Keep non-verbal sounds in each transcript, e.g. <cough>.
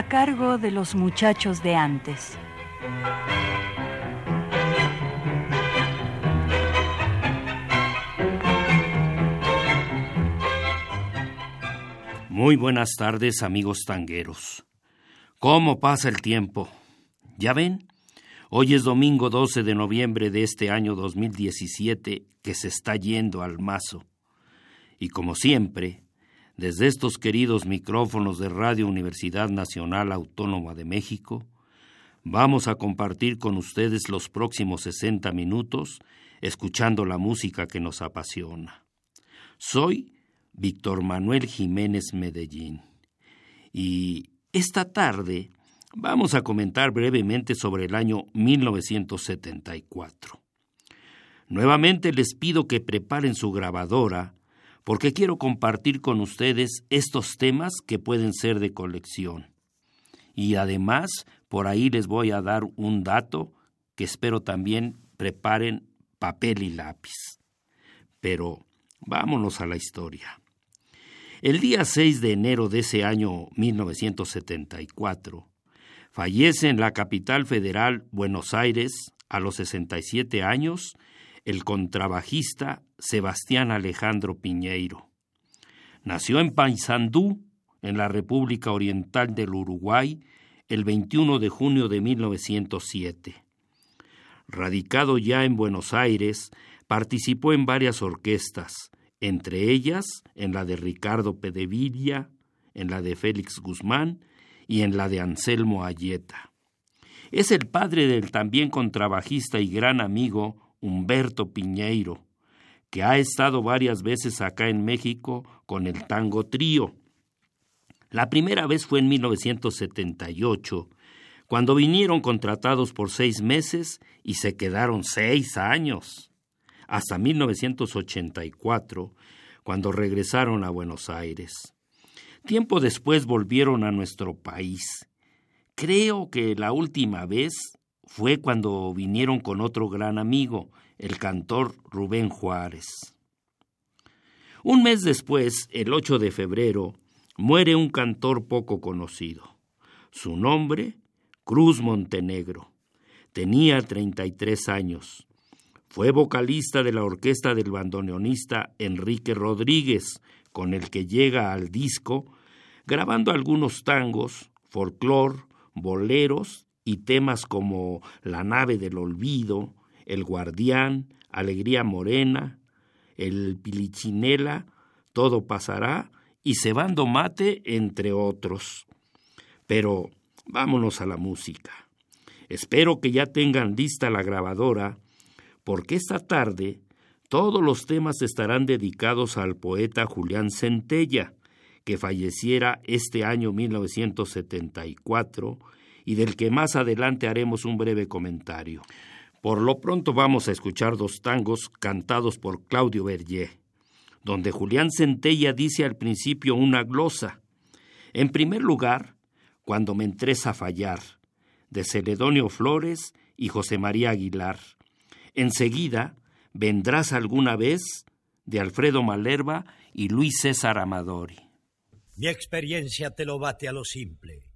A cargo de los muchachos de antes. Muy buenas tardes, amigos tangueros. ¿Cómo pasa el tiempo? ¿Ya ven? Hoy es domingo 12 de noviembre de este año 2017 que se está yendo al mazo. Y como siempre, desde estos queridos micrófonos de Radio Universidad Nacional Autónoma de México, vamos a compartir con ustedes los próximos 60 minutos escuchando la música que nos apasiona. Soy Víctor Manuel Jiménez Medellín y esta tarde vamos a comentar brevemente sobre el año 1974. Nuevamente les pido que preparen su grabadora porque quiero compartir con ustedes estos temas que pueden ser de colección. Y además, por ahí les voy a dar un dato que espero también preparen papel y lápiz. Pero vámonos a la historia. El día 6 de enero de ese año 1974, fallece en la capital federal Buenos Aires, a los 67 años, el contrabajista Sebastián Alejandro Piñeiro. Nació en Paysandú, en la República Oriental del Uruguay, el 21 de junio de 1907. Radicado ya en Buenos Aires, participó en varias orquestas, entre ellas en la de Ricardo Pedevilla, en la de Félix Guzmán y en la de Anselmo Ayeta. Es el padre del también contrabajista y gran amigo Humberto Piñeiro, que ha estado varias veces acá en México con el tango trío. La primera vez fue en 1978, cuando vinieron contratados por seis meses y se quedaron seis años, hasta 1984, cuando regresaron a Buenos Aires. Tiempo después volvieron a nuestro país. Creo que la última vez fue cuando vinieron con otro gran amigo, el cantor Rubén Juárez. Un mes después, el 8 de febrero, muere un cantor poco conocido. Su nombre, Cruz Montenegro. Tenía 33 años. Fue vocalista de la orquesta del bandoneonista Enrique Rodríguez, con el que llega al disco, grabando algunos tangos, folclor, boleros y temas como La nave del olvido, El guardián, Alegría morena, El pilichinela, Todo pasará y Cebando mate, entre otros. Pero vámonos a la música. Espero que ya tengan lista la grabadora, porque esta tarde todos los temas estarán dedicados al poeta Julián Centella, que falleciera este año 1974 y del que más adelante haremos un breve comentario. Por lo pronto vamos a escuchar dos tangos cantados por Claudio Berger, donde Julián Centella dice al principio una glosa. En primer lugar, Cuando me entres a fallar, de Celedonio Flores y José María Aguilar. Enseguida, Vendrás alguna vez, de Alfredo Malerva y Luis César Amadori. Mi experiencia te lo bate a lo simple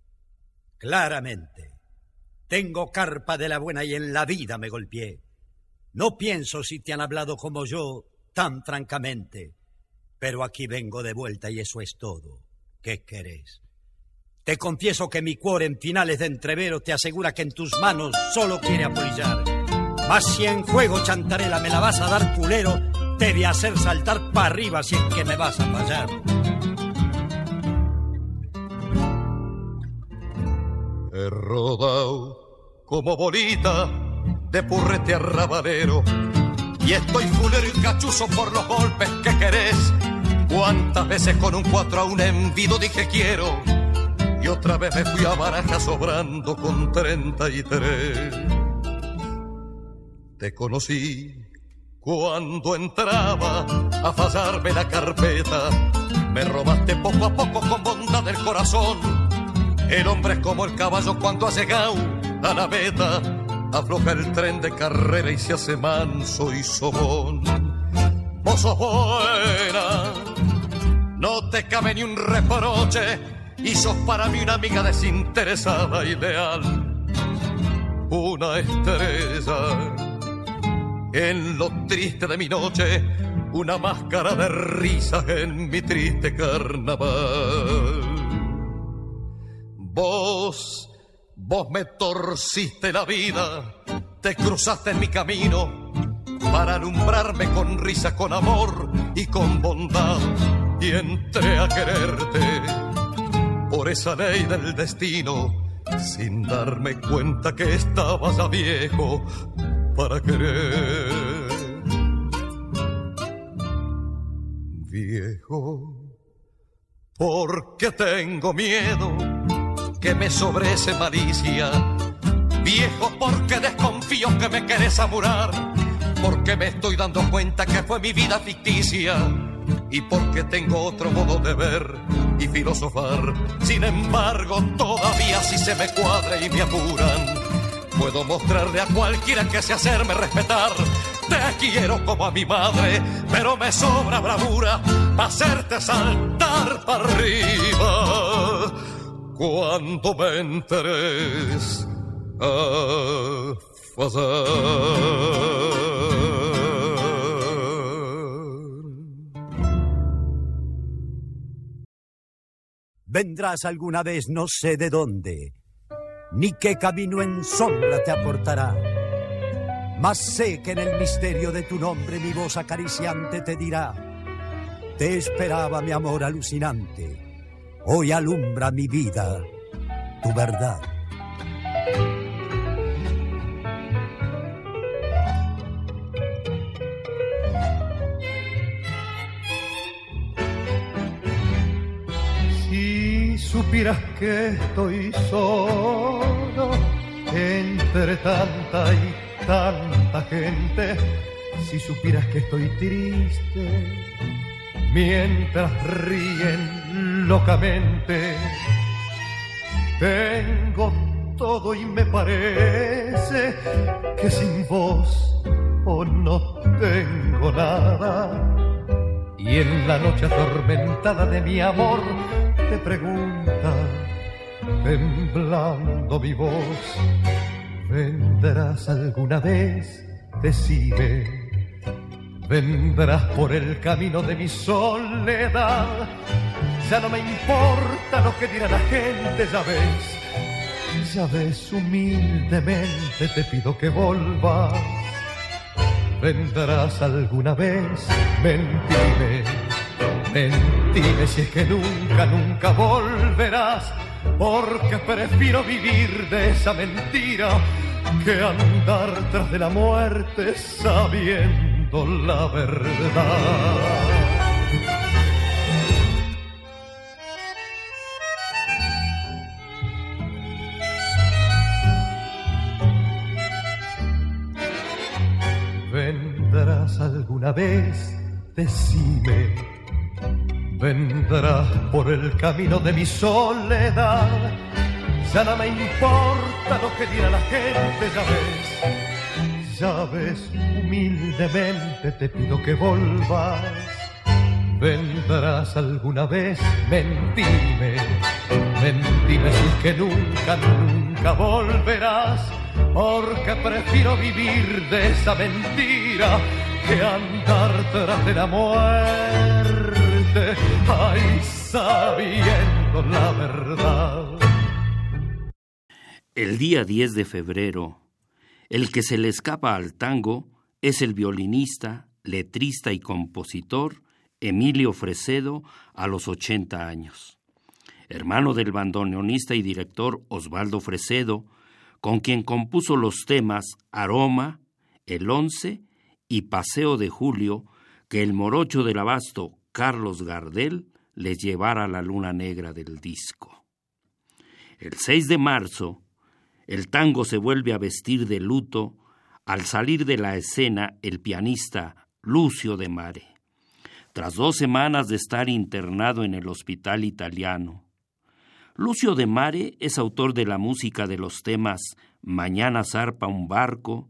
claramente. Tengo carpa de la buena y en la vida me golpeé. No pienso si te han hablado como yo, tan francamente. Pero aquí vengo de vuelta y eso es todo. ¿Qué querés? Te confieso que mi cuore en finales de entrevero te asegura que en tus manos solo quiere apoyar. Mas si en juego chantarela me la vas a dar culero, te voy a hacer saltar para arriba si es que me vas a fallar. He rodado como bolita de purrete arrabalero y estoy fulero y cachuzo por los golpes que querés. Cuántas veces con un cuatro a un envido dije quiero y otra vez me fui a baraja sobrando con treinta y tres. Te conocí cuando entraba a fallarme la carpeta, me robaste poco a poco con bondad del corazón. El hombre es como el caballo cuando ha llegado a la meta, afloja el tren de carrera y se hace manso y sobón. Vos sos buena, no te cabe ni un reproche y sos para mí una amiga desinteresada y leal. Una estrella en lo triste de mi noche, una máscara de risa en mi triste carnaval. Vos, vos me torciste la vida, te cruzaste en mi camino para alumbrarme con risa, con amor y con bondad. Y entré a quererte por esa ley del destino, sin darme cuenta que estabas ya viejo para querer. Viejo, porque tengo miedo que me sobrese malicia. Viejo, porque desconfío que me querés amurar. Porque me estoy dando cuenta que fue mi vida ficticia. Y porque tengo otro modo de ver y filosofar. Sin embargo, todavía si se me cuadra y me apuran Puedo mostrarle a cualquiera que se hacerme respetar. Te quiero como a mi madre, pero me sobra bravura para hacerte saltar para arriba. Cuando me enteres a Vendrás alguna vez no sé de dónde ni qué camino en sombra te aportará. Mas sé que en el misterio de tu nombre mi voz acariciante te dirá, te esperaba mi amor alucinante, hoy alumbra mi vida tu verdad. supieras que estoy solo entre tanta y tanta gente, si supieras que estoy triste mientras ríen locamente, tengo todo y me parece que sin vos o no tengo nada. Y en la noche atormentada de mi amor, te pregunta, temblando mi voz, ¿vendrás alguna vez? Decide. Vendrás por el camino de mi soledad. Ya no me importa lo que dirá la gente, ya ves. Ya ves, humildemente te pido que volvas. Vendrás alguna vez, mentime Mentime si es que nunca, nunca volverás, porque prefiero vivir de esa mentira que andar tras de la muerte sabiendo la verdad. vendrás alguna vez, decime vendrás por el camino de mi soledad. Ya no me importa lo que dirá la gente, ya ves. Ya ves, humildemente te pido que volvas. Vendrás alguna vez, mentime, mentime si que nunca, nunca volverás, porque prefiero vivir de esa mentira que andar tras de la muerte ay, sabiendo la verdad. El día 10 de febrero, el que se le escapa al tango es el violinista, letrista y compositor Emilio Fresedo a los 80 años. Hermano del bandoneonista y director Osvaldo Fresedo, con quien compuso los temas Aroma, El Once y Paseo de Julio, que el morocho del abasto Carlos Gardel les llevara la luna negra del disco. El 6 de marzo, el tango se vuelve a vestir de luto al salir de la escena el pianista Lucio de Mare. Tras dos semanas de estar internado en el hospital italiano, Lucio de Mare es autor de la música de los temas Mañana zarpa un barco,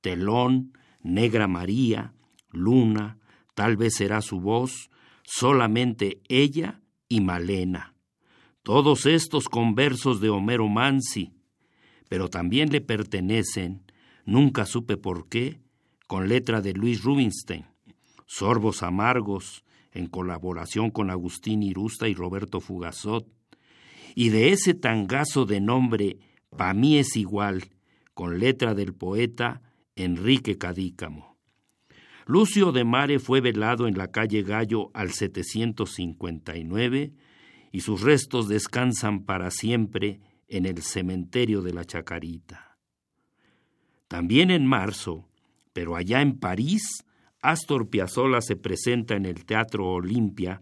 Telón, Negra María, Luna, Tal vez será su voz, solamente ella y Malena. Todos estos con versos de Homero Mansi, pero también le pertenecen, nunca supe por qué, con letra de Luis Rubinstein, Sorbos Amargos, en colaboración con Agustín Irusta y Roberto Fugazot, y de ese tangazo de nombre Pa' mí es igual, con letra del poeta Enrique Cadícamo. Lucio de Mare fue velado en la calle Gallo al 759 y sus restos descansan para siempre en el cementerio de la Chacarita. También en marzo, pero allá en París, Astor Piazzolla se presenta en el Teatro Olimpia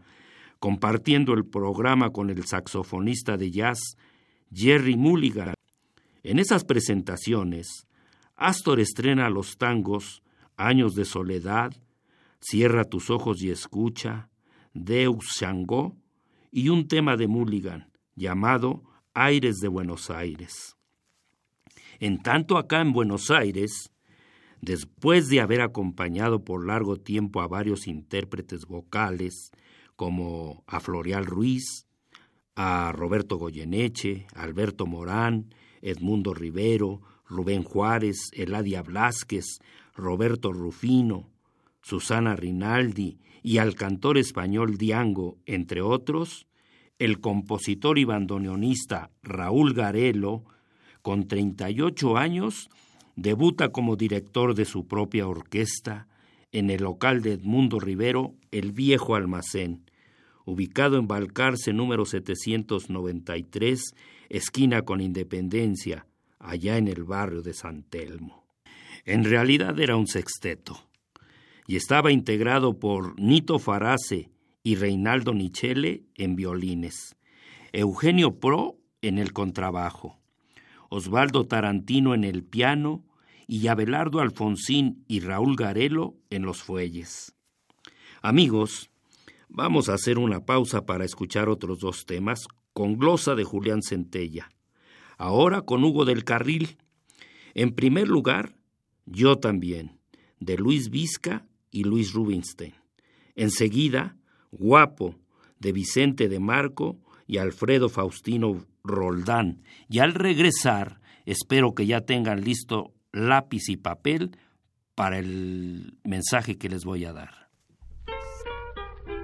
compartiendo el programa con el saxofonista de jazz Jerry Mulligan. En esas presentaciones, Astor estrena los tangos Años de Soledad, Cierra tus ojos y escucha, Deus Shango y un tema de Mulligan llamado Aires de Buenos Aires. En tanto acá en Buenos Aires, después de haber acompañado por largo tiempo a varios intérpretes vocales, como a Florial Ruiz, a Roberto Goyeneche, Alberto Morán, Edmundo Rivero, Rubén Juárez, Eladia Blasquez, Roberto Rufino, Susana Rinaldi y al cantor español Diango, entre otros, el compositor y bandoneonista Raúl Garelo, con 38 años, debuta como director de su propia orquesta en el local de Edmundo Rivero, El Viejo Almacén, ubicado en Balcarce número 793, esquina con Independencia, allá en el barrio de San Telmo. En realidad era un sexteto y estaba integrado por Nito Farace y Reinaldo Nichele en violines, Eugenio Pro en el contrabajo, Osvaldo Tarantino en el piano y Abelardo Alfonsín y Raúl Garelo en los fuelles. Amigos, vamos a hacer una pausa para escuchar otros dos temas con glosa de Julián Centella. Ahora con Hugo del Carril. En primer lugar, Yo también, de Luis Vizca y Luis Rubinstein. Enseguida, Guapo, de Vicente de Marco y Alfredo Faustino Roldán. Y al regresar, espero que ya tengan listo lápiz y papel para el mensaje que les voy a dar.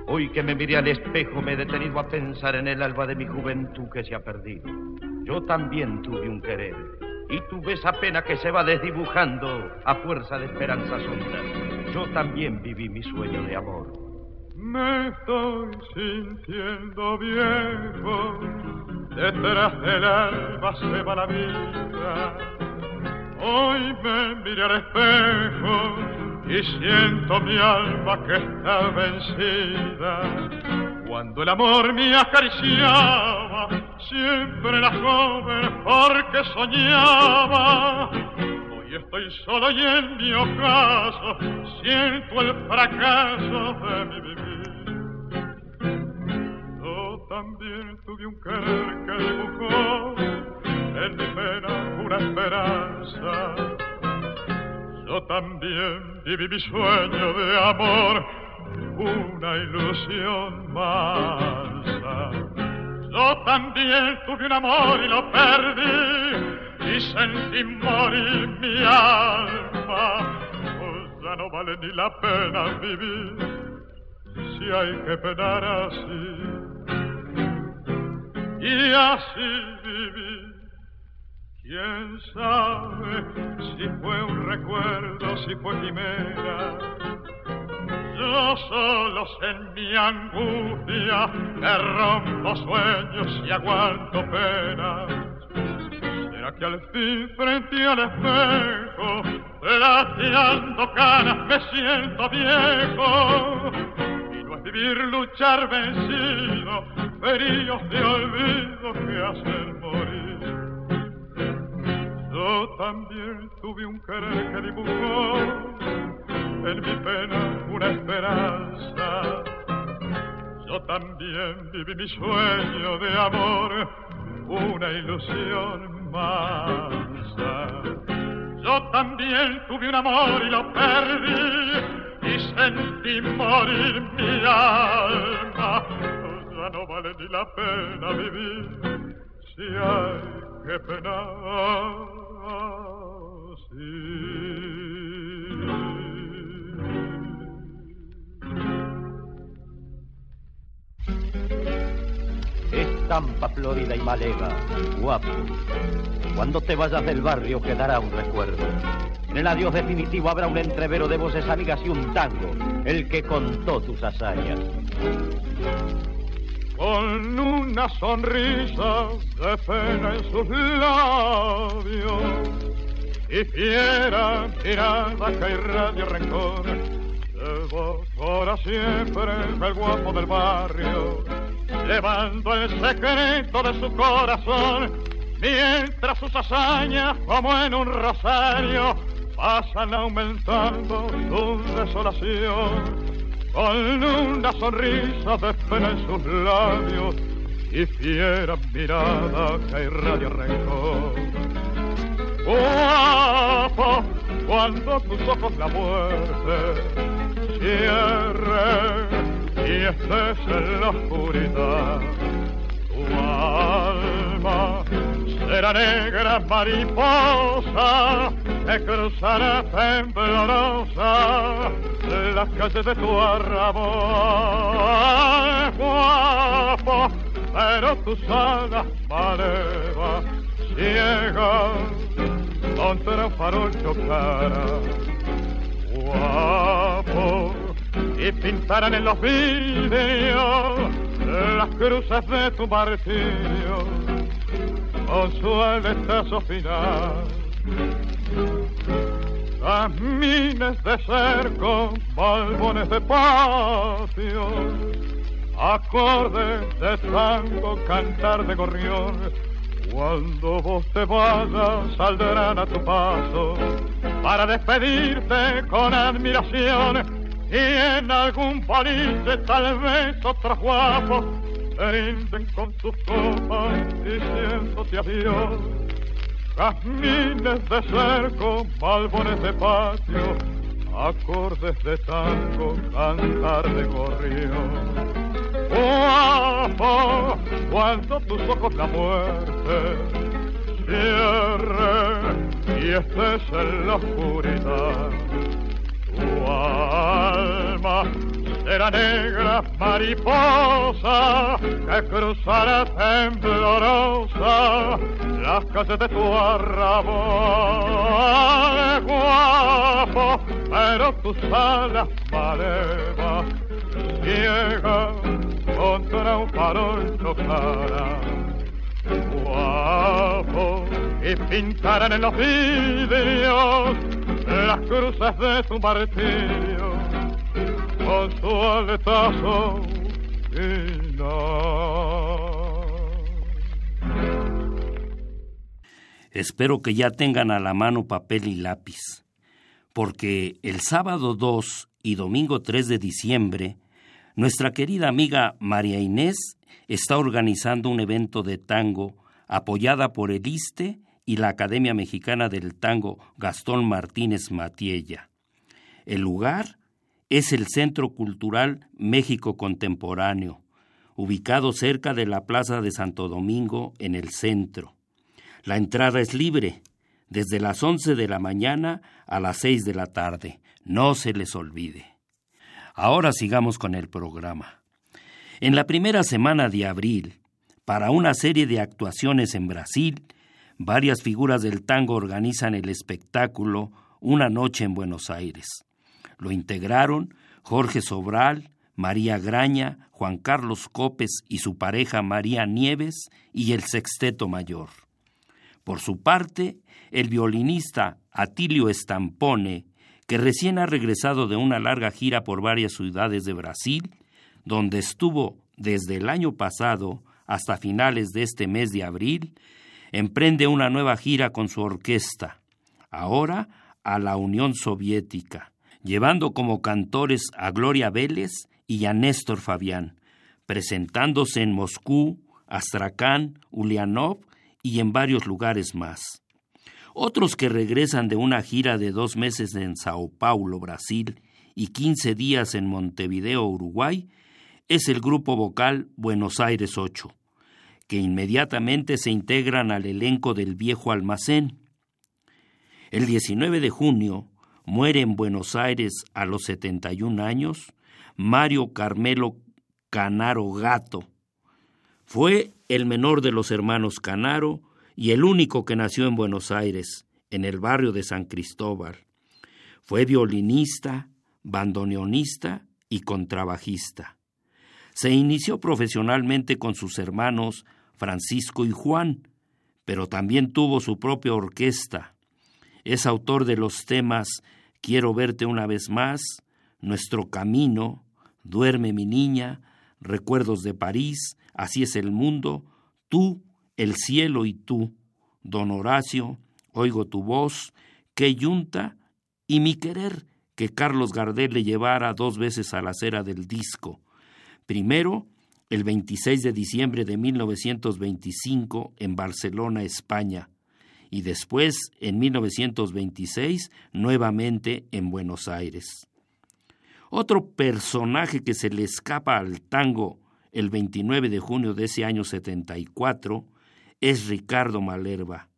Hoy que me miré al espejo me he detenido a pensar en el alba de mi juventud que se ha perdido. Yo también tuve un querer y tuve esa pena que se va desdibujando a fuerza de esperanzas hondas. Yo también viví mi sueño de amor. Me estoy sintiendo viejo, detrás del alba se va la vida Hoy me miré al espejo y siento mi alma que está vencida. Cuando el amor me acariciaba, siempre la joven porque soñaba. Hoy estoy solo y en mi ocaso siento el fracaso de mi vivir. También tuve un querer que dibujó en mi pena una esperanza. Yo también viví mi sueño de amor, una ilusión mansa. Yo también tuve un amor y lo perdí, y sentí morir mi alma. Pues ya no vale ni la pena vivir, si hay que penar así. Y así viví ¿Quién sabe si fue un recuerdo, si fue quimera? Yo solo en mi angustia que rompo sueños y aguanto penas. ¿Será que al fin frente al espejo, plateando canas, me siento viejo? Vivir, luchar vencido, feridos de olvido que hacen morir. Yo también tuve un querer que dibujó en mi pena una esperanza. Yo también viví mi sueño de amor, una ilusión mansa. Yo también tuve un amor y lo perdí y sentí morir mi alma. Ya no vale ni la pena vivir si hay que penar. Estampa florida y malega, guapo. Cuando te vayas del barrio quedará un recuerdo. En el adiós definitivo habrá un entrevero de voces amigas y un tango, el que contó tus hazañas. Con una sonrisa de pena en sus labios y fiera mirada que irradia rencor. Llevo para siempre el guapo del barrio, llevando el secreto de su corazón, mientras sus hazañas, como en un rosario, pasan aumentando su desolación. Con una sonrisa de pena en sus labios y fiera mirada que irradia rencor guapo, cuando tus ojos la muerte cierren y estés en la oscuridad. Tu alma será negra mariposa que cruzará temblorosa las calles de tu arrabal. Guapo, pero tus alas malevas ciegan contra un farol chocara. Guapo, y pintarán en los vidrios las cruces de tu martillo con su aletazo final. Camines de cerco, balbones de patio, acordes de tango, cantar de gorrión cuando vos te vayas saldrán a tu paso para despedirte con admiración y en algún boliche tal vez otros guapos brinden con tus copas diciéndote adiós. Jazmines de cerco, balbones de patio, acordes de tango, cantar de gorrión guapo, cuando tus ojos la muerte cierren y estés en la oscuridad. Tu alma será negra mariposa que cruzará temblorosa las calles de tu arrabal. Guapo, pero tus alas malevas llegan contra un farol chocará. Guapo, y pintarán en los vidrios las cruces de tu martirio Espero que ya tengan a la mano papel y lápiz, porque el sábado 2 y domingo 3 de diciembre nuestra querida amiga María Inés está organizando un evento de tango apoyada por el ISTE y la Academia Mexicana del Tango Gastón Martínez Matiella. El lugar es el Centro Cultural México Contemporáneo, ubicado cerca de la Plaza de Santo Domingo en el centro. La entrada es libre, desde las 11 de la mañana a las 6 de la tarde. No se les olvide. Ahora sigamos con el programa. En la primera semana de abril, para una serie de actuaciones en Brasil, varias figuras del tango organizan el espectáculo Una noche en Buenos Aires. Lo integraron Jorge Sobral, María Graña, Juan Carlos Copes y su pareja María Nieves y el Sexteto Mayor. Por su parte, el violinista Atilio Estampone que recién ha regresado de una larga gira por varias ciudades de Brasil, donde estuvo desde el año pasado hasta finales de este mes de abril, emprende una nueva gira con su orquesta, ahora a la Unión Soviética, llevando como cantores a Gloria Vélez y a Néstor Fabián, presentándose en Moscú, Astrakán, Ulianov y en varios lugares más. Otros que regresan de una gira de dos meses en Sao Paulo, Brasil, y quince días en Montevideo, Uruguay, es el grupo vocal Buenos Aires 8, que inmediatamente se integran al elenco del viejo almacén. El 19 de junio muere en Buenos Aires a los 71 años Mario Carmelo Canaro Gato. Fue el menor de los hermanos Canaro y el único que nació en Buenos Aires, en el barrio de San Cristóbal. Fue violinista, bandoneonista y contrabajista. Se inició profesionalmente con sus hermanos Francisco y Juan, pero también tuvo su propia orquesta. Es autor de los temas Quiero verte una vez más, Nuestro camino, Duerme mi niña, Recuerdos de París, Así es el mundo, Tú, el cielo y tú, Don Horacio, Oigo tu voz, Qué yunta y Mi querer, que Carlos Gardel le llevara dos veces a la acera del disco. Primero, el 26 de diciembre de 1925 en Barcelona, España, y después, en 1926, nuevamente en Buenos Aires. Otro personaje que se le escapa al tango el 29 de junio de ese año 74 es Ricardo Malerva,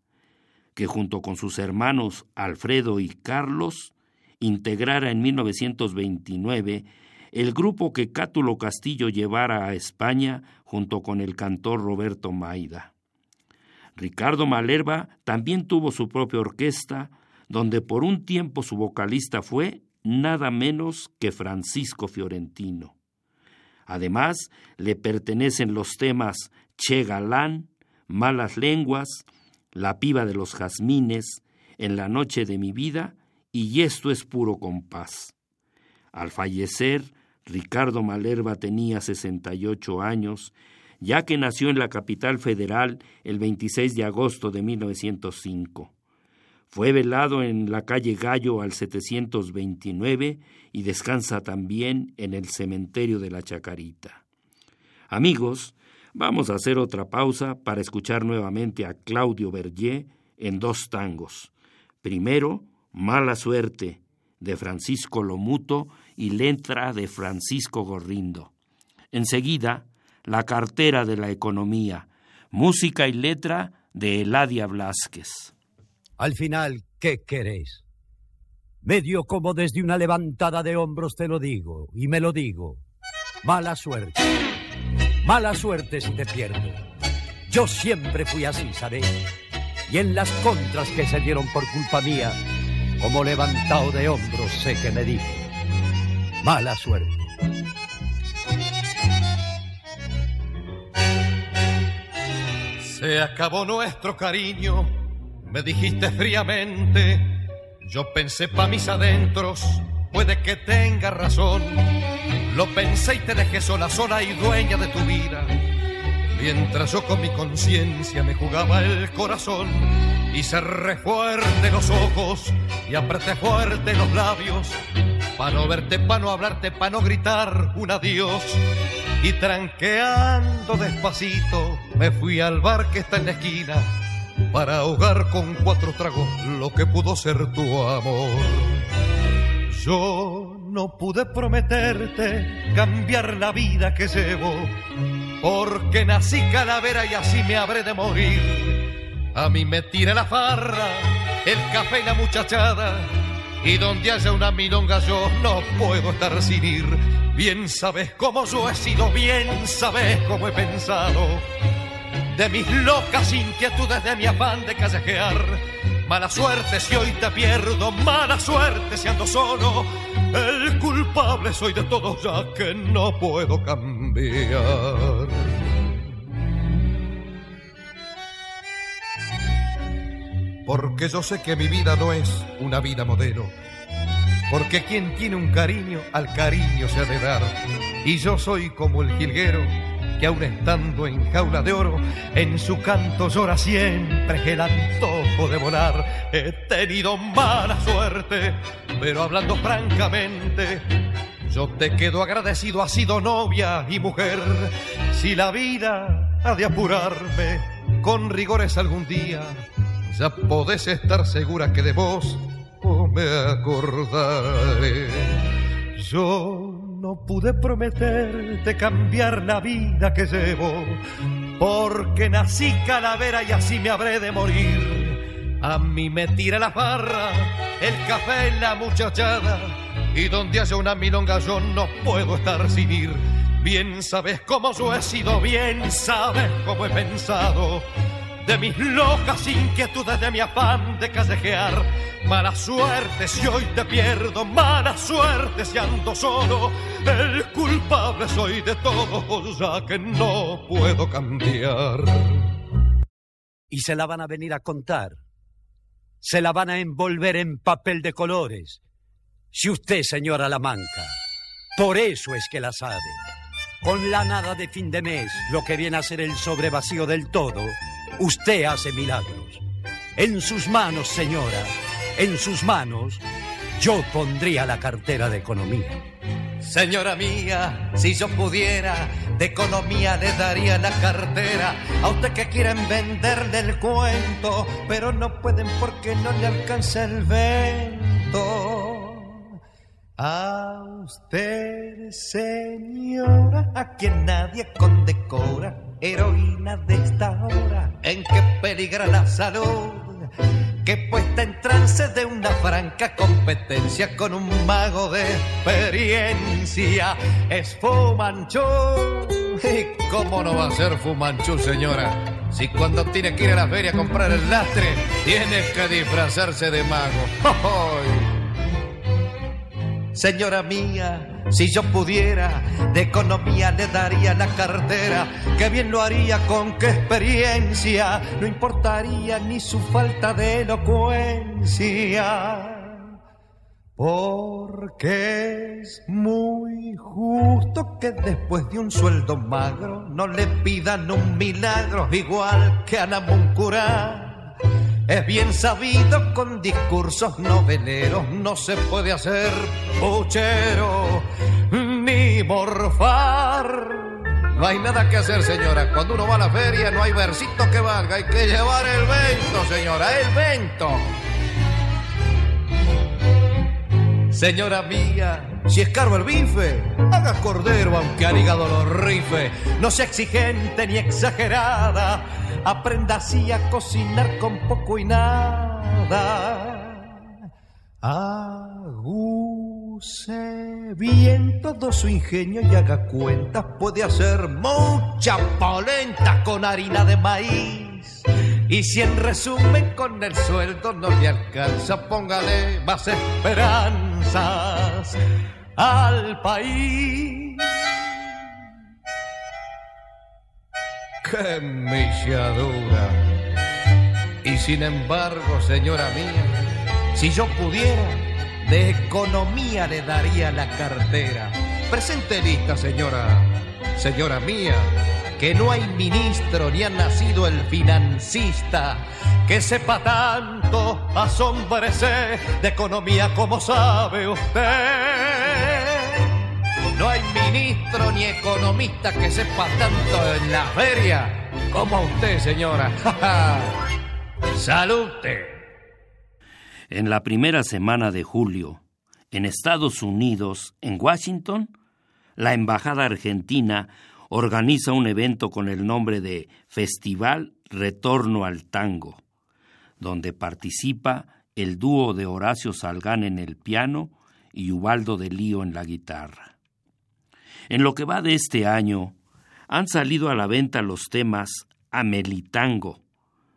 que junto con sus hermanos Alfredo y Carlos integrara en 1929 el grupo que Cátulo Castillo llevara a España junto con el cantor Roberto Maida. Ricardo Malerva también tuvo su propia orquesta, donde por un tiempo su vocalista fue nada menos que Francisco Fiorentino. Además, le pertenecen los temas Che Galán, Malas Lenguas, La piba de los jazmines, En la noche de mi vida y esto es puro compás. Al fallecer, Ricardo Malerva tenía 68 años, ya que nació en la capital federal el 26 de agosto de 1905. Fue velado en la calle Gallo al 729 y descansa también en el cementerio de la Chacarita. Amigos, vamos a hacer otra pausa para escuchar nuevamente a Claudio Berger en dos tangos. Primero, Mala Suerte, de Francisco Lomuto y letra de Francisco Gorrindo. Enseguida, La cartera de la economía, música y letra de Eladia Blasquez. Al final, ¿qué queréis? Medio como desde una levantada de hombros te lo digo, y me lo digo. Mala suerte. Mala suerte si te pierdo. Yo siempre fui así, ¿sabéis? Y en las contras que se dieron por culpa mía, como levantado de hombros sé que me dije, mala suerte. Se acabó nuestro cariño, me dijiste fríamente, yo pensé pa' mis adentros, puede que tenga razón, lo pensé y te dejé sola, sola y dueña de tu vida mientras yo con mi conciencia me jugaba el corazón y cerré fuerte los ojos y apreté fuerte los labios para no verte, para no hablarte, para no gritar un adiós. Y tranqueando despacito me fui al bar que está en la esquina para ahogar con cuatro tragos lo que pudo ser tu amor. Yo no pude prometerte cambiar la vida que llevo porque nací calavera y así me habré de morir. A mí me tira la farra, el café y la muchachada, y donde haya una milonga yo no puedo estar sin ir. Bien sabes cómo yo he sido, bien sabes cómo he pensado, de mis locas inquietudes, de mi afán de callejear. Mala suerte si hoy te pierdo, mala suerte si ando solo. El culpable soy de todo ya que no puedo cambiar. Porque yo sé que mi vida no es una vida modelo. Porque quien tiene un cariño, al cariño se ha de dar. Y yo soy como el jilguero que aún estando en jaula de oro, en su canto llora siempre el antojo de volar. He tenido mala suerte, pero hablando francamente, yo te quedo agradecido, ha sido novia y mujer. Si la vida ha de apurarme con rigores algún día, ya podés estar segura que de vos oh, me acordaré. Yo no pude prometerte cambiar la vida que llevo, porque nací calavera y así me habré de morir. A mí me tira la barra, el café en la muchachada, y donde haya una milonga yo no puedo estar sin ir. Bien sabes cómo yo he sido, bien sabes cómo he pensado de mis locas inquietudes, de mi afán de callejear. Mala suerte si hoy te pierdo, mala suerte si ando solo. El culpable soy de todo, ya que no puedo cambiar. Y se la van a venir a contar. Se la van a envolver en papel de colores. Si usted, señora La Manca, por eso es que la sabe. Con la nada de fin de mes, lo que viene a ser el sobrevacío del todo, Usted hace milagros. En sus manos, señora, en sus manos, yo pondría la cartera de economía. Señora mía, si yo pudiera, de economía le daría la cartera. A usted que quieren venderle el cuento, pero no pueden porque no le alcanza el vento. A usted, señora, a quien nadie condecora, heroína de esta hora, en que peligra la salud, que puesta en trance de una franca competencia con un mago de experiencia, es Fumanchu. ¿Y cómo no va a ser Fumanchu, señora? Si cuando tiene que ir a la feria a comprar el lastre, tiene que disfrazarse de mago. <laughs> Señora mía, si yo pudiera, de economía le daría la cartera, que bien lo haría con qué experiencia, no importaría ni su falta de elocuencia. Porque es muy justo que después de un sueldo magro no le pidan un milagro igual que a la Muncura es bien sabido con discursos noveleros no se puede hacer puchero ni morfar. No hay nada que hacer, señora. Cuando uno va a la feria no hay versito que valga. Hay que llevar el vento, señora, el vento. Señora mía, si es caro el bife, haga cordero aunque al hígado lo rife. No sea exigente ni exagerada aprenda así a cocinar con poco y nada. Aguse bien todo su ingenio y haga cuentas, puede hacer mucha polenta con harina de maíz. Y si en resumen con el sueldo no le alcanza, póngale más esperanzas al país. ¡Qué milladura! Y sin embargo, señora mía, si yo pudiera, de economía le daría la cartera. Presente lista, señora, señora mía, que no hay ministro ni ha nacido el financista que sepa tanto asombrece de economía como sabe usted. Economista que sepa tanto en la feria como usted, señora. <laughs> ¡Salute! En la primera semana de julio, en Estados Unidos, en Washington, la Embajada Argentina organiza un evento con el nombre de Festival Retorno al Tango, donde participa el dúo de Horacio Salgán en el piano y Ubaldo de Lío en la guitarra. En lo que va de este año, han salido a la venta los temas Amelitango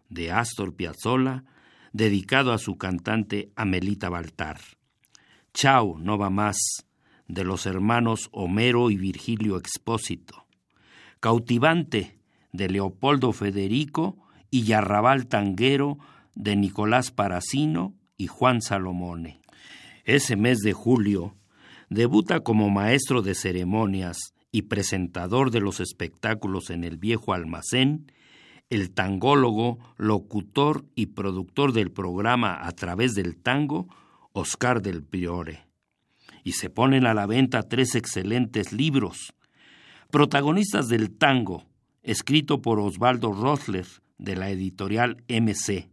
de Astor Piazzolla, dedicado a su cantante Amelita Baltar. Chao, no va más, de los hermanos Homero y Virgilio Expósito. Cautivante, de Leopoldo Federico y Yarrabal Tanguero, de Nicolás Paracino y Juan Salomone. Ese mes de julio, debuta como maestro de ceremonias y presentador de los espectáculos en el viejo almacén, el tangólogo, locutor y productor del programa A través del tango, Oscar del Priore. Y se ponen a la venta tres excelentes libros, protagonistas del tango, escrito por Osvaldo Rosler, de la editorial MC.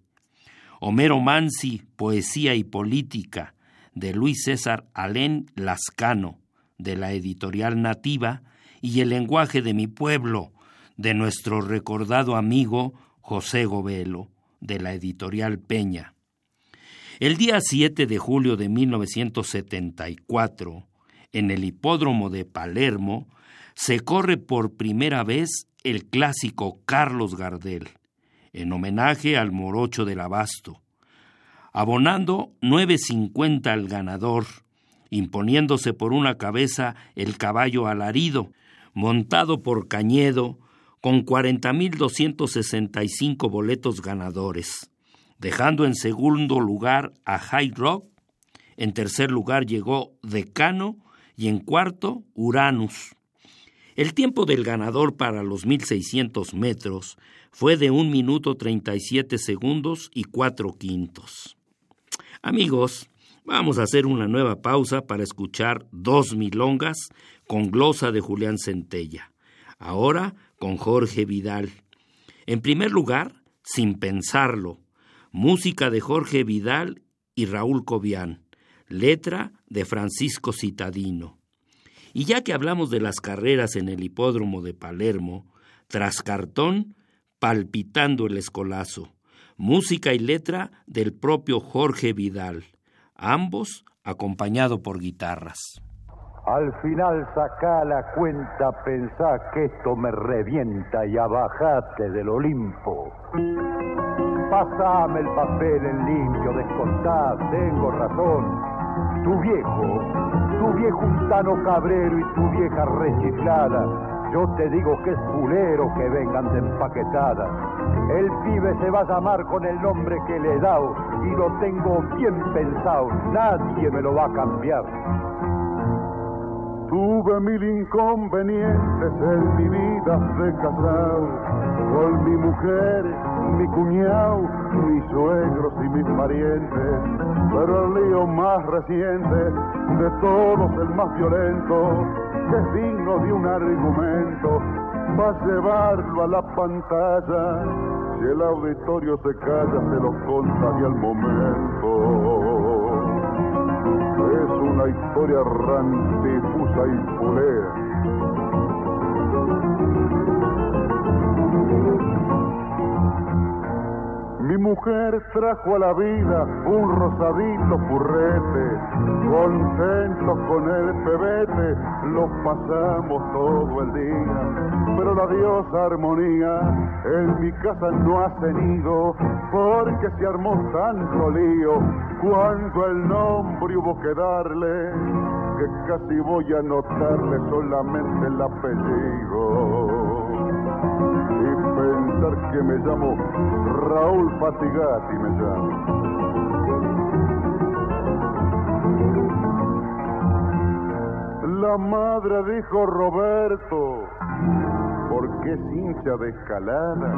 Homero Mansi, Poesía y Política, de Luis César Alén Lascano, de la editorial Nativa, y El lenguaje de mi pueblo, de nuestro recordado amigo José Govelo, de la editorial Peña. El día 7 de julio de 1974, en el hipódromo de Palermo, se corre por primera vez el clásico Carlos Gardel, en homenaje al morocho del abasto, abonando 9.50 al ganador, imponiéndose por una cabeza el caballo alarido, montado por Cañedo, con 40.265 boletos ganadores, dejando en segundo lugar a High Rock, en tercer lugar llegó Decano y en cuarto Uranus. El tiempo del ganador para los 1600 metros fue de un minuto 37 segundos y cuatro quintos. Amigos, vamos a hacer una nueva pausa para escuchar dos milongas con glosa de Julián Centella. Ahora con Jorge Vidal. En primer lugar, Sin pensarlo, música de Jorge Vidal y Raúl Cobian, letra de Francisco Citadino. Y ya que hablamos de las carreras en el hipódromo de Palermo, tras cartón, palpitando el escolazo, música y letra del propio Jorge Vidal, ambos acompañado por guitarras. Al final saca la cuenta, pensá que esto me revienta y abajate del Olimpo. Pasame el papel en limpio, descontá, tengo razón tu viejo, tu viejo un cabrero y tu vieja rechiflada, yo te digo que es pulero que vengan de empaquetada. El pibe se va a llamar con el nombre que le he dado y lo tengo bien pensado, nadie me lo va a cambiar. Tuve mil inconvenientes en mi vida de casado, con mi mujer, mi cuñado, mis suegros y mis parientes, pero el lío más reciente de todos, el más violento, que es digno de un argumento, va a llevarlo a la pantalla, si el auditorio se calla se lo contaría al momento una historia rantifusa y pulea. Mujer trajo a la vida un rosadito furrete, contentos con el pebete, lo pasamos todo el día, pero la diosa armonía en mi casa no ha tenido, porque se armó tanto lío. Cuando el nombre hubo que darle, que casi voy a notarle solamente el apellido que me llamo Raúl Fatigati, me llamo. La madre dijo Roberto, porque es hincha de escalada.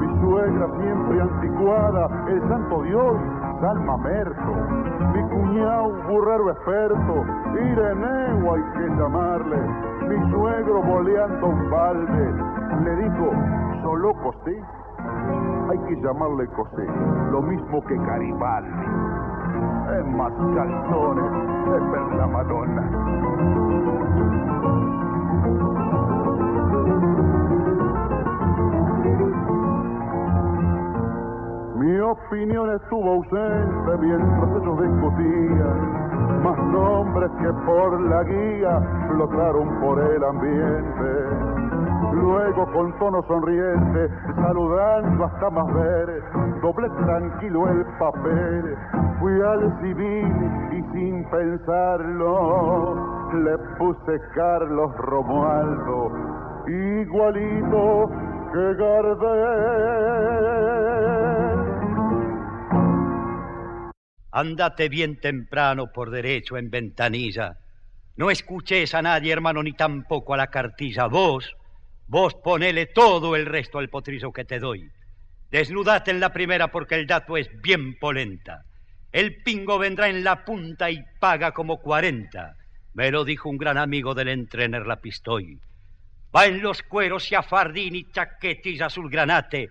Mi suegra siempre anticuada, el santo Dios, San Mamerto. Mi cuñado, burrero experto, Ireneo hay que llamarle. Mi suegro boleando un balde, le dijo, solo Costé, hay que llamarle Costé, lo mismo que Garibaldi. Es más calzones, es la Madonna. Mi opinión estuvo ausente mientras ellos discutían, más nombres que por la guía flotaron por el ambiente Luego con tono sonriente, saludando hasta más ver, doble tranquilo el papel. Fui al civil y sin pensarlo le puse Carlos Romualdo, igualito que Gardel. Andate bien temprano por derecho en ventanilla No escuches a nadie, hermano, ni tampoco a la cartilla. Vos, vos ponele todo el resto al potrillo que te doy. Desnudate en la primera porque el dato es bien polenta. El pingo vendrá en la punta y paga como cuarenta. Me lo dijo un gran amigo del entrener la pistoy. Va en los cueros y a fardín y chaquetilla azul granate.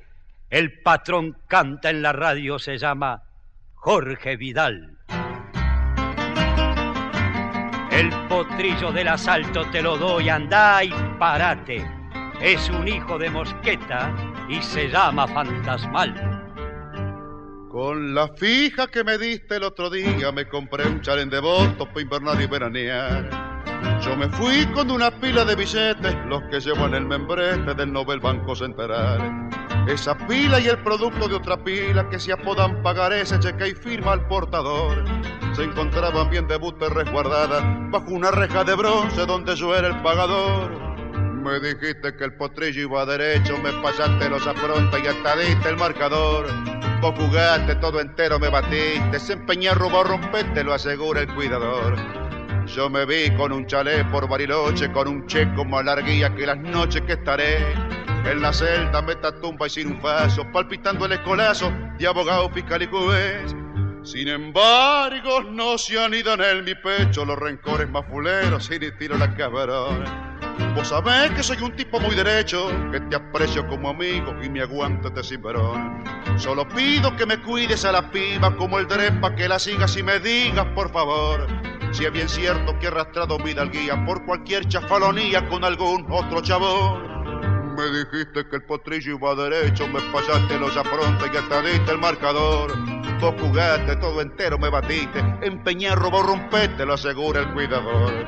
El patrón canta en la radio, se llama Jorge Vidal. El potrillo del asalto te lo doy, anda y parate. Es un hijo de mosqueta y se llama fantasmal. Con la fija que me diste el otro día me compré un chalen de votos para invernar y veranear. Yo me fui con una pila de billetes, los que llevo en el membrete del Nobel Banco Central. Esa pila y el producto de otra pila que se apodan pagar ese cheque y firma al portador. Se encontraban bien de bute resguardadas bajo una reja de bronce donde yo era el pagador. Me dijiste que el potrillo iba derecho, me pasaste los afronta y hasta diste el marcador. Vos jugaste todo entero, me batiste, se empeñé a robar, romperte, lo asegura el cuidador. Yo me vi con un chalet por Bariloche, con un checo más larguía que las noches que estaré. En la celda meta tumba y sin un paso, palpitando el escolazo de abogado, fiscal y juez. Sin embargo, no se anidan en mi pecho los rencores más fuleros y ni tiro la cabrón. Vos sabés que soy un tipo muy derecho, que te aprecio como amigo y me aguanto este sinverón. Solo pido que me cuides a la piba como el drepa, que la sigas y me digas, por favor. Si es bien cierto que he arrastrado mi dalguía por cualquier chafalonía con algún otro chabón. Me dijiste que el potrillo iba derecho, me pasaste los afrontas y hasta diste el marcador. Vos jugaste todo entero, me batiste, empeñé, robó, rompete, lo asegura el cuidador.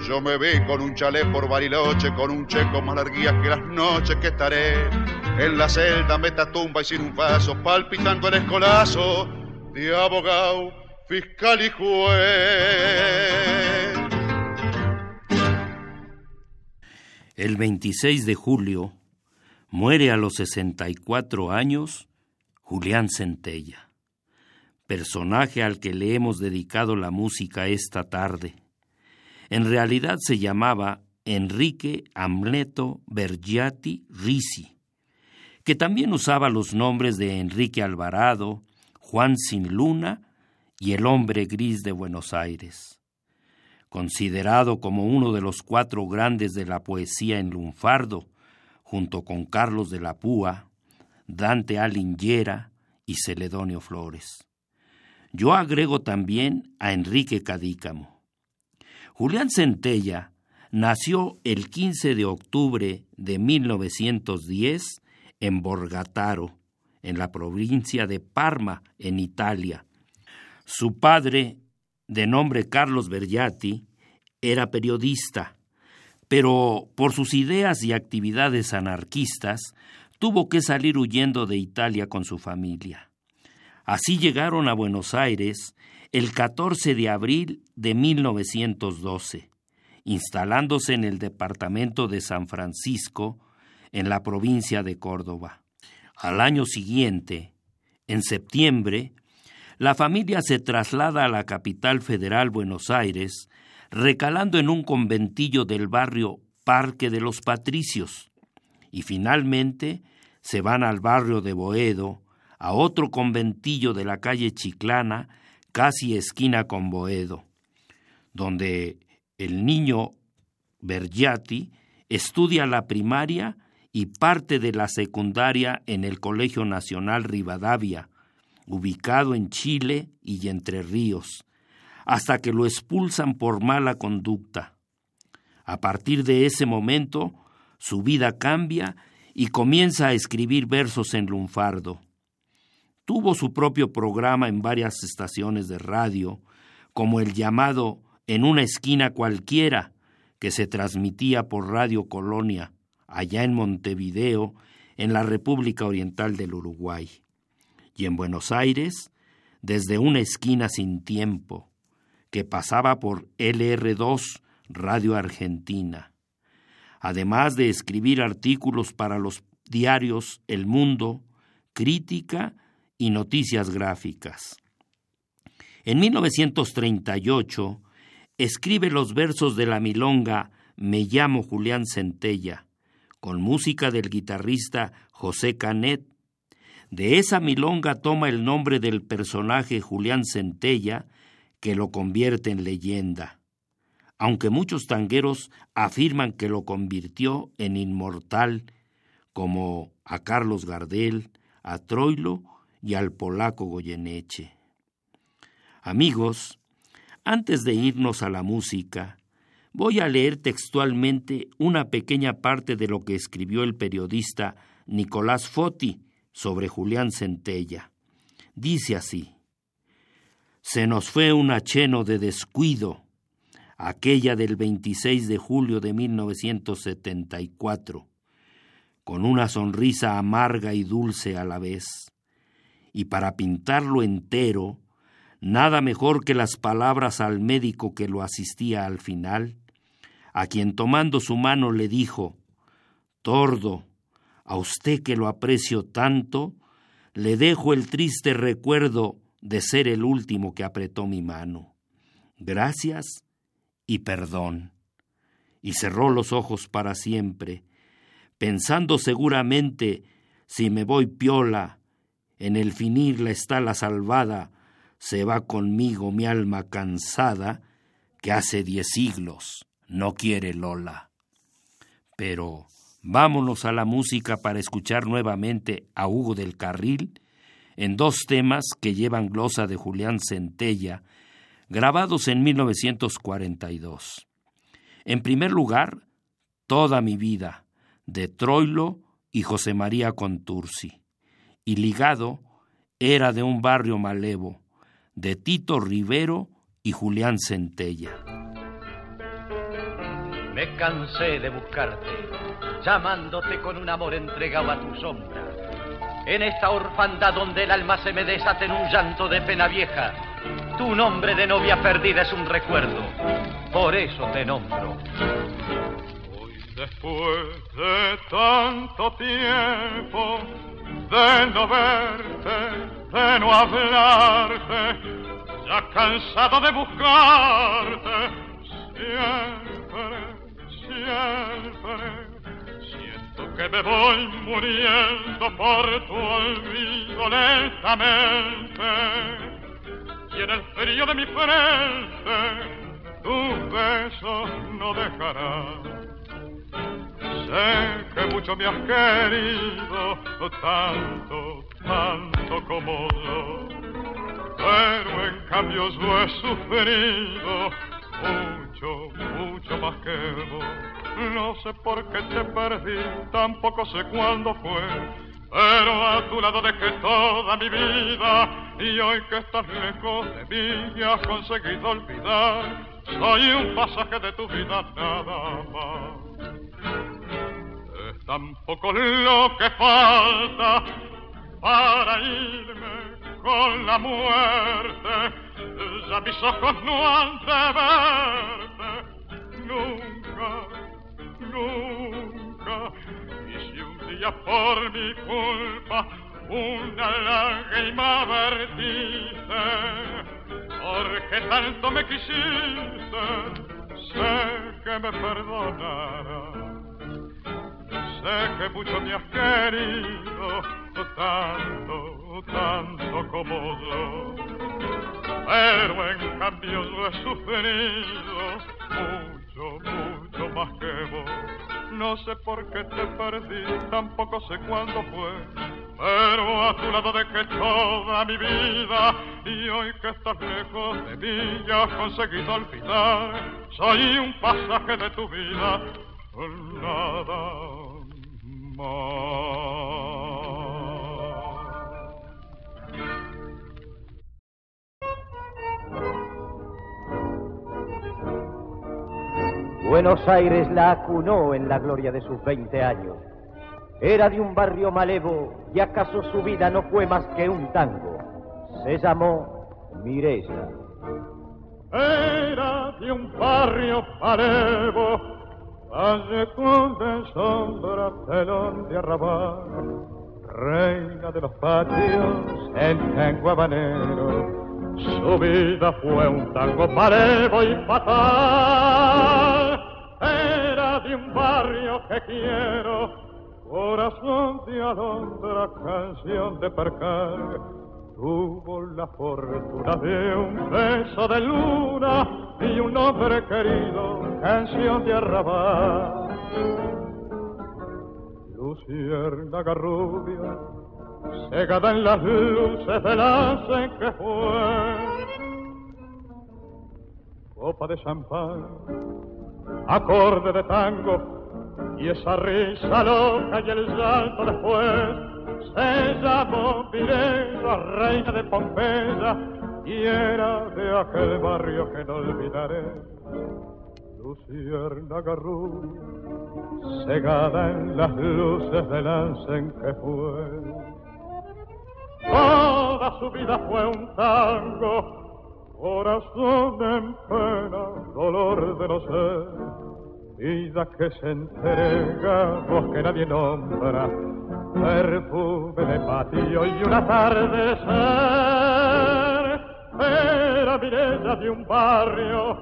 Yo me vi con un chalet por Bariloche, con un checo más larguías que las noches que estaré. En la celda, meta tumba y sin un vaso, palpitando el escolazo de abogado, fiscal y juez. El 26 de julio muere a los 64 años Julián Centella, personaje al que le hemos dedicado la música esta tarde. En realidad se llamaba Enrique Amleto Bergiati Risi, que también usaba los nombres de Enrique Alvarado, Juan Sin Luna y El hombre gris de Buenos Aires considerado como uno de los cuatro grandes de la poesía en lunfardo, junto con Carlos de la Púa, Dante Alighiera y Celedonio Flores. Yo agrego también a Enrique Cadícamo. Julián Centella nació el 15 de octubre de 1910 en Borgataro, en la provincia de Parma, en Italia. Su padre de nombre Carlos Bergiati, era periodista, pero por sus ideas y actividades anarquistas tuvo que salir huyendo de Italia con su familia. Así llegaron a Buenos Aires el 14 de abril de 1912, instalándose en el departamento de San Francisco, en la provincia de Córdoba. Al año siguiente, en septiembre, la familia se traslada a la capital federal Buenos Aires, recalando en un conventillo del barrio Parque de los Patricios, y finalmente se van al barrio de Boedo, a otro conventillo de la calle Chiclana, casi esquina con Boedo, donde el niño Bergiati estudia la primaria y parte de la secundaria en el Colegio Nacional Rivadavia, ubicado en Chile y Entre Ríos, hasta que lo expulsan por mala conducta. A partir de ese momento, su vida cambia y comienza a escribir versos en lunfardo. Tuvo su propio programa en varias estaciones de radio, como el llamado En una esquina cualquiera, que se transmitía por Radio Colonia, allá en Montevideo, en la República Oriental del Uruguay y en Buenos Aires desde una esquina sin tiempo, que pasaba por LR2 Radio Argentina, además de escribir artículos para los diarios El Mundo, Crítica y Noticias Gráficas. En 1938 escribe los versos de la milonga Me llamo Julián Centella, con música del guitarrista José Canet. De esa milonga toma el nombre del personaje Julián Centella, que lo convierte en leyenda, aunque muchos tangueros afirman que lo convirtió en inmortal, como a Carlos Gardel, a Troilo y al polaco Goyeneche. Amigos, antes de irnos a la música, voy a leer textualmente una pequeña parte de lo que escribió el periodista Nicolás Foti sobre Julián Centella. Dice así, Se nos fue un acheno de descuido, aquella del 26 de julio de 1974, con una sonrisa amarga y dulce a la vez. Y para pintarlo entero, nada mejor que las palabras al médico que lo asistía al final, a quien tomando su mano le dijo, Tordo, a usted que lo aprecio tanto, le dejo el triste recuerdo de ser el último que apretó mi mano. Gracias y perdón. Y cerró los ojos para siempre, pensando seguramente, si me voy piola, en el finir la está la salvada, se va conmigo mi alma cansada, que hace diez siglos no quiere Lola. Pero vámonos a la música para escuchar nuevamente a Hugo del Carril en dos temas que llevan glosa de Julián Centella, grabados en 1942. En primer lugar, Toda mi vida, de Troilo y José María Contursi, y ligado, Era de un barrio malevo, de Tito Rivero y Julián Centella. Me cansé de buscarte, llamándote con un amor entregado a tu sombra. En esta orfandad donde el alma se me desata en un llanto de pena vieja, tu nombre de novia perdida es un recuerdo, por eso te nombro. Hoy después de tanto tiempo de no verte, de no hablarte, ya cansado de buscarte, siempre siempre. Que me voy muriendo por tu olvido lentamente. Y en el frío de mi frente, tu beso no dejará. Sé que mucho me has querido, tanto, tanto como yo. Pero en cambio yo he sufrido mucho, mucho más que vos. No sé por qué te perdí, tampoco sé cuándo fue. Pero a tu lado dejé toda mi vida y hoy que estás lejos de mí y has conseguido olvidar, soy un pasaje de tu vida nada más. Es tan poco lo que falta para irme con la muerte ya mis ojos no han de verte nunca, nunca. Y si un día por mi culpa una lágrima vertiste, porque tanto me quisiste, sé que me perdonarás. Sé que mucho me has querido, tanto, tanto como yo pero en cambio yo he sufrido No sé por qué te perdí, tampoco sé cuándo fue, pero a tu lado dejé toda mi vida y hoy que estás lejos de mí ya has conseguido olvidar. Soy un pasaje de tu vida, nada más. Buenos Aires la acunó en la gloria de sus 20 años. Era de un barrio malevo y acaso su vida no fue más que un tango. Se llamó Mirella. Era de un barrio malevo, hace de sombra, telón de arrabal, reina de los patios, el tango habanero Su vida fue un tango parevo y fatal. Era de un barrio que quiero, corazón de alondra, canción de percal. Tuvo la fortuna de un beso de luna y un hombre querido, canción de arrabal. Luciérnaga rubia, cegada en las luces del en que fue. Copa de champán, acorde de tango, y esa risa loca y el salto después. Se llamó Pirella, reina de Pompeya, y era de aquel barrio que no olvidaré. Luciérnaga rubia, cegada en las luces del en que fue. Su vida fue un tango, corazón en pena, dolor de no ser. Vida que se entrega, voz que nadie nombra, perfume de patio y un atardecer. Era Mirella de un barrio,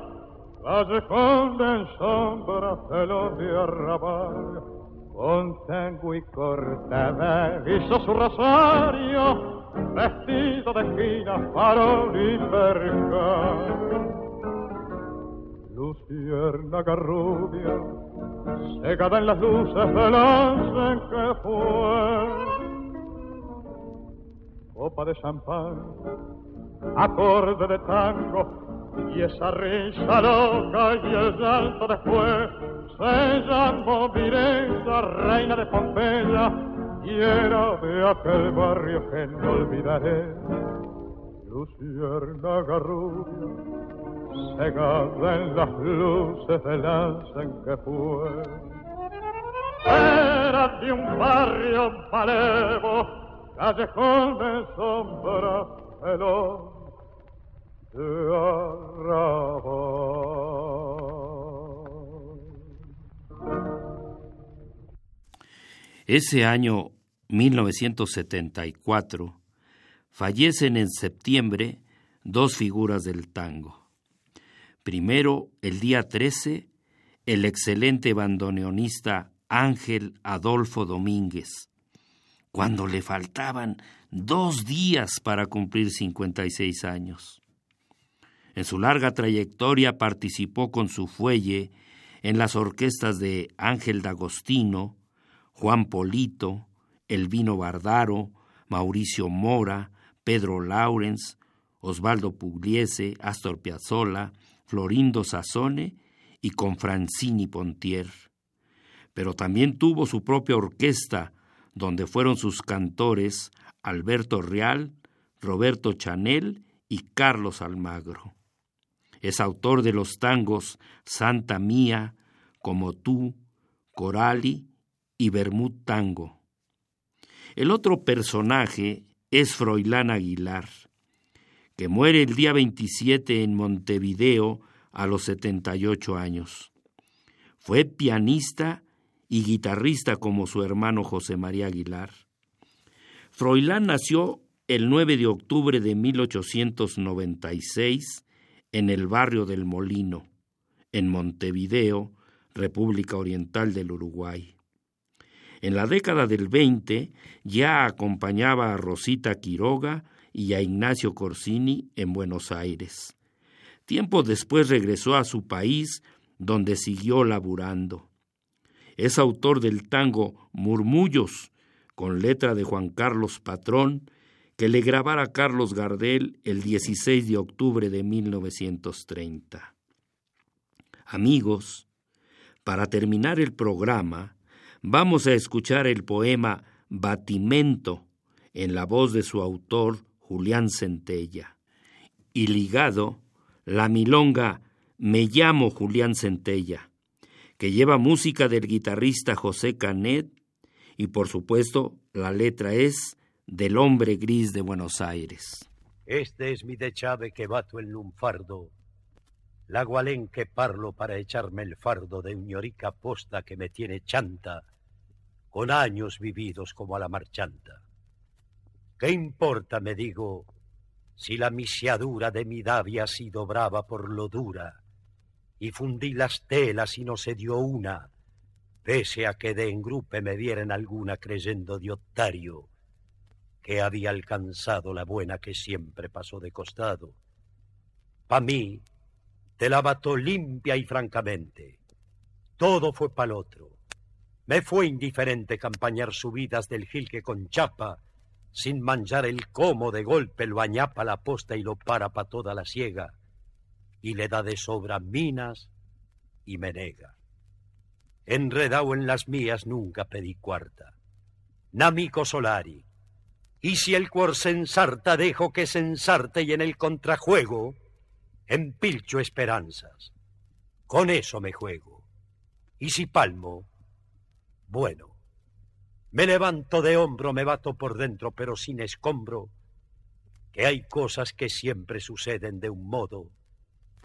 callejón en sombra, celo de arrabal con tango y cortada hizo su rosario, vestido de esquina, farol y percal. Lucierna rubia, secada en las luces del en que fue. Copa de champán, acorde de tango, y esa risa loca y el llanto después se llamó Mirella, reina de Pompeya, y era de aquel barrio que no olvidaré. Luciérnaga rubia, cegada en las luces del en que fue. Era de un barrio malevo, callejón de sombra, pelón de arrabal. Ese año 1974 fallecen en septiembre dos figuras del tango. Primero, el día 13, el excelente bandoneonista Ángel Adolfo Domínguez, cuando le faltaban dos días para cumplir 56 años. En su larga trayectoria participó con su fuelle en las orquestas de Ángel D'Agostino, Juan Polito, Elvino Bardaro, Mauricio Mora, Pedro Laurens, Osvaldo Pugliese, Astor Piazzolla, Florindo Sassone y con Francini Pontier. Pero también tuvo su propia orquesta, donde fueron sus cantores Alberto Real, Roberto Chanel y Carlos Almagro. Es autor de los tangos Santa Mía, Como tú, Corali y Bermud Tango. El otro personaje es Froilán Aguilar, que muere el día 27 en Montevideo a los 78 años. Fue pianista y guitarrista como su hermano José María Aguilar. Froilán nació el 9 de octubre de 1896 en el barrio del Molino, en Montevideo, República Oriental del Uruguay. En la década del 20 ya acompañaba a Rosita Quiroga y a Ignacio Corsini en Buenos Aires. Tiempo después regresó a su país, donde siguió laburando. Es autor del tango Murmullos, con letra de Juan Carlos Patrón, que le grabara Carlos Gardel el 16 de octubre de 1930. Amigos, para terminar el programa, vamos a escuchar el poema Batimento en la voz de su autor Julián Centella. Y ligado, la milonga Me llamo Julián Centella, que lleva música del guitarrista José Canet y por supuesto la letra es del hombre gris de Buenos Aires. Este es mi dechave que bato el lunfardo, la gualén que parlo para echarme el fardo de uñorica posta que me tiene chanta con años vividos como a la marchanta. ¿Qué importa, me digo, si la misiadura de mi davia ha sido brava por lo dura, y fundí las telas y no se dio una, pese a que de engrupe me dieran alguna creyendo de otario, que había alcanzado la buena que siempre pasó de costado. Pa' mí, te la bató limpia y francamente. Todo fue pa'l otro. Me fue indiferente campañar subidas del gil que con chapa, sin manchar el como de golpe lo añapa la posta y lo para pa' toda la siega, y le da de sobra minas y me nega. Enredado en las mías nunca pedí cuarta. Namico Solari, y si el cuor se ensarta, dejo que se ensarte y en el contrajuego empilcho esperanzas. Con eso me juego. Y si palmo, bueno. Me levanto de hombro, me bato por dentro, pero sin escombro, que hay cosas que siempre suceden de un modo,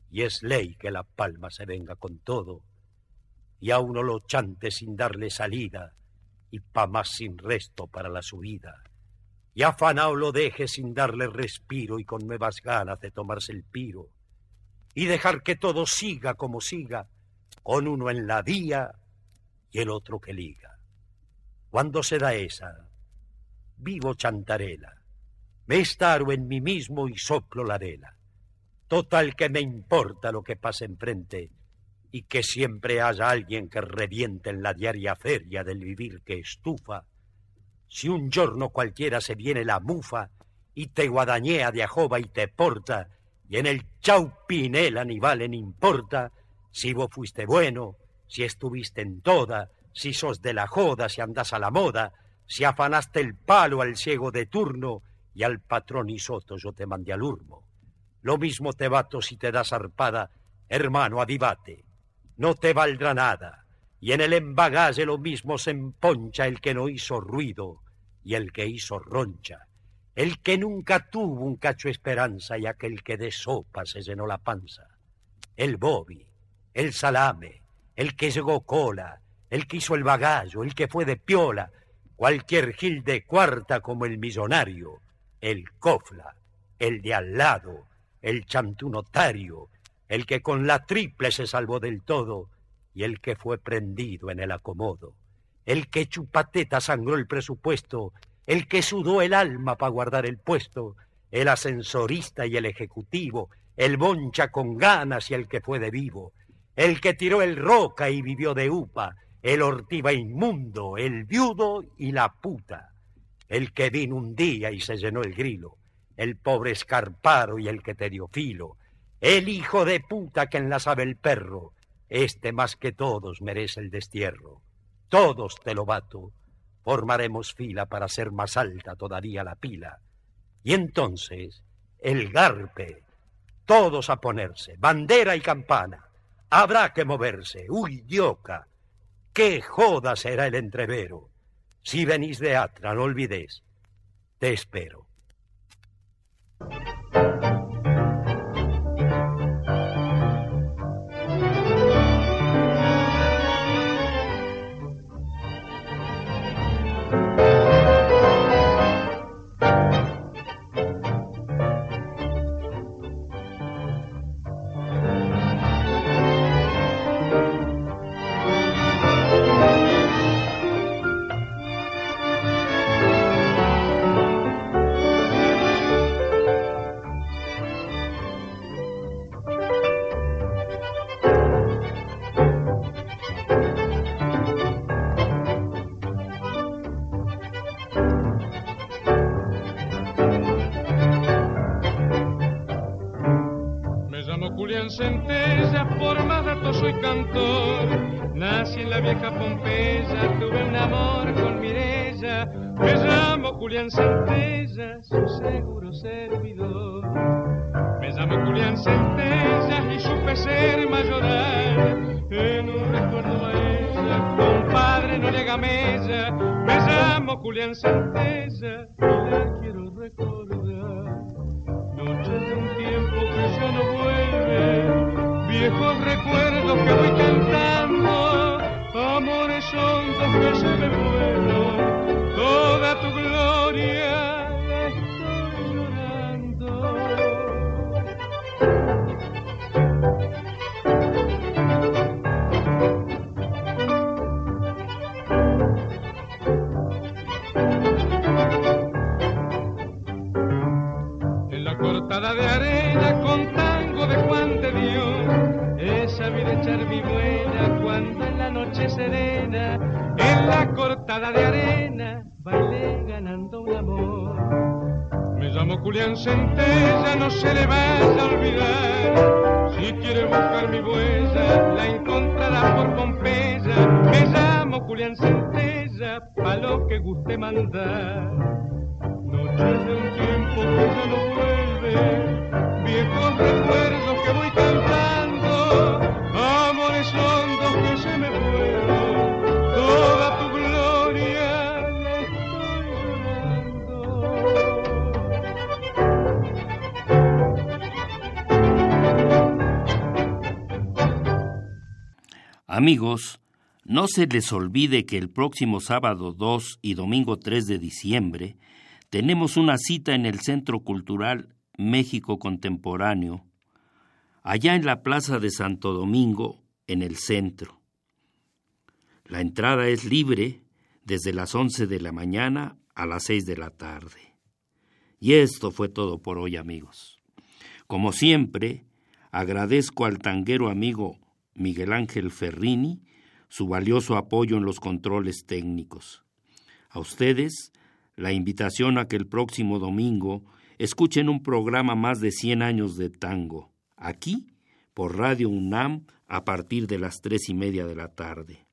y es ley que la palma se venga con todo, y a uno lo chante sin darle salida, y pa' más sin resto para la subida y afanao lo deje sin darle respiro y con nuevas ganas de tomarse el piro, y dejar que todo siga como siga, con uno en la día y el otro que liga. Cuando se da esa, vivo chantarela, me estaro en mí mismo y soplo la vela. Total que me importa lo que pase enfrente y que siempre haya alguien que reviente en la diaria feria del vivir que estufa si un giorno cualquiera se viene la mufa y te guadañea de ajoba y te porta, y en el chaupinela ni vale ni importa, si vos fuiste bueno, si estuviste en toda, si sos de la joda, si andás a la moda, si afanaste el palo al ciego de turno y al patrón y soto yo te mandé al urmo. Lo mismo te bato si te das arpada, hermano, avivate, no te valdrá nada. Y en el embagaje lo mismo se emponcha el que no hizo ruido y el que hizo roncha, el que nunca tuvo un cacho esperanza y aquel que de sopa se llenó la panza, el bobi, el salame, el que llegó cola, el que hizo el bagallo, el que fue de piola, cualquier gil de cuarta como el millonario, el cofla, el de al lado, el chantunotario, el que con la triple se salvó del todo, y el que fue prendido en el acomodo, el que chupateta sangró el presupuesto, el que sudó el alma para guardar el puesto, el ascensorista y el ejecutivo, el boncha con ganas y el que fue de vivo, el que tiró el roca y vivió de upa, el ortiva inmundo, el viudo y la puta, el que vino un día y se llenó el grilo, el pobre escarparo y el que te dio filo, el hijo de puta que enlazaba el perro, este más que todos merece el destierro. Todos, te lo bato, formaremos fila para ser más alta todavía la pila. Y entonces, el garpe, todos a ponerse, bandera y campana. Habrá que moverse. Uy, dioca, qué joda será el entrevero. Si venís de Atra, no olvidéis. Te espero. Centella, no se le vaya Amigos, no se les olvide que el próximo sábado 2 y domingo 3 de diciembre tenemos una cita en el Centro Cultural México Contemporáneo, allá en la Plaza de Santo Domingo, en el centro. La entrada es libre desde las 11 de la mañana a las 6 de la tarde. Y esto fue todo por hoy, amigos. Como siempre, agradezco al tanguero amigo Miguel Ángel Ferrini su valioso apoyo en los controles técnicos. A ustedes, la invitación a que el próximo domingo escuchen un programa más de 100 años de tango, aquí, por Radio UNAM, a partir de las tres y media de la tarde.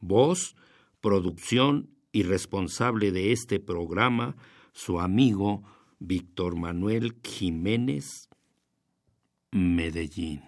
Voz, producción y responsable de este programa, su amigo Víctor Manuel Jiménez, Medellín.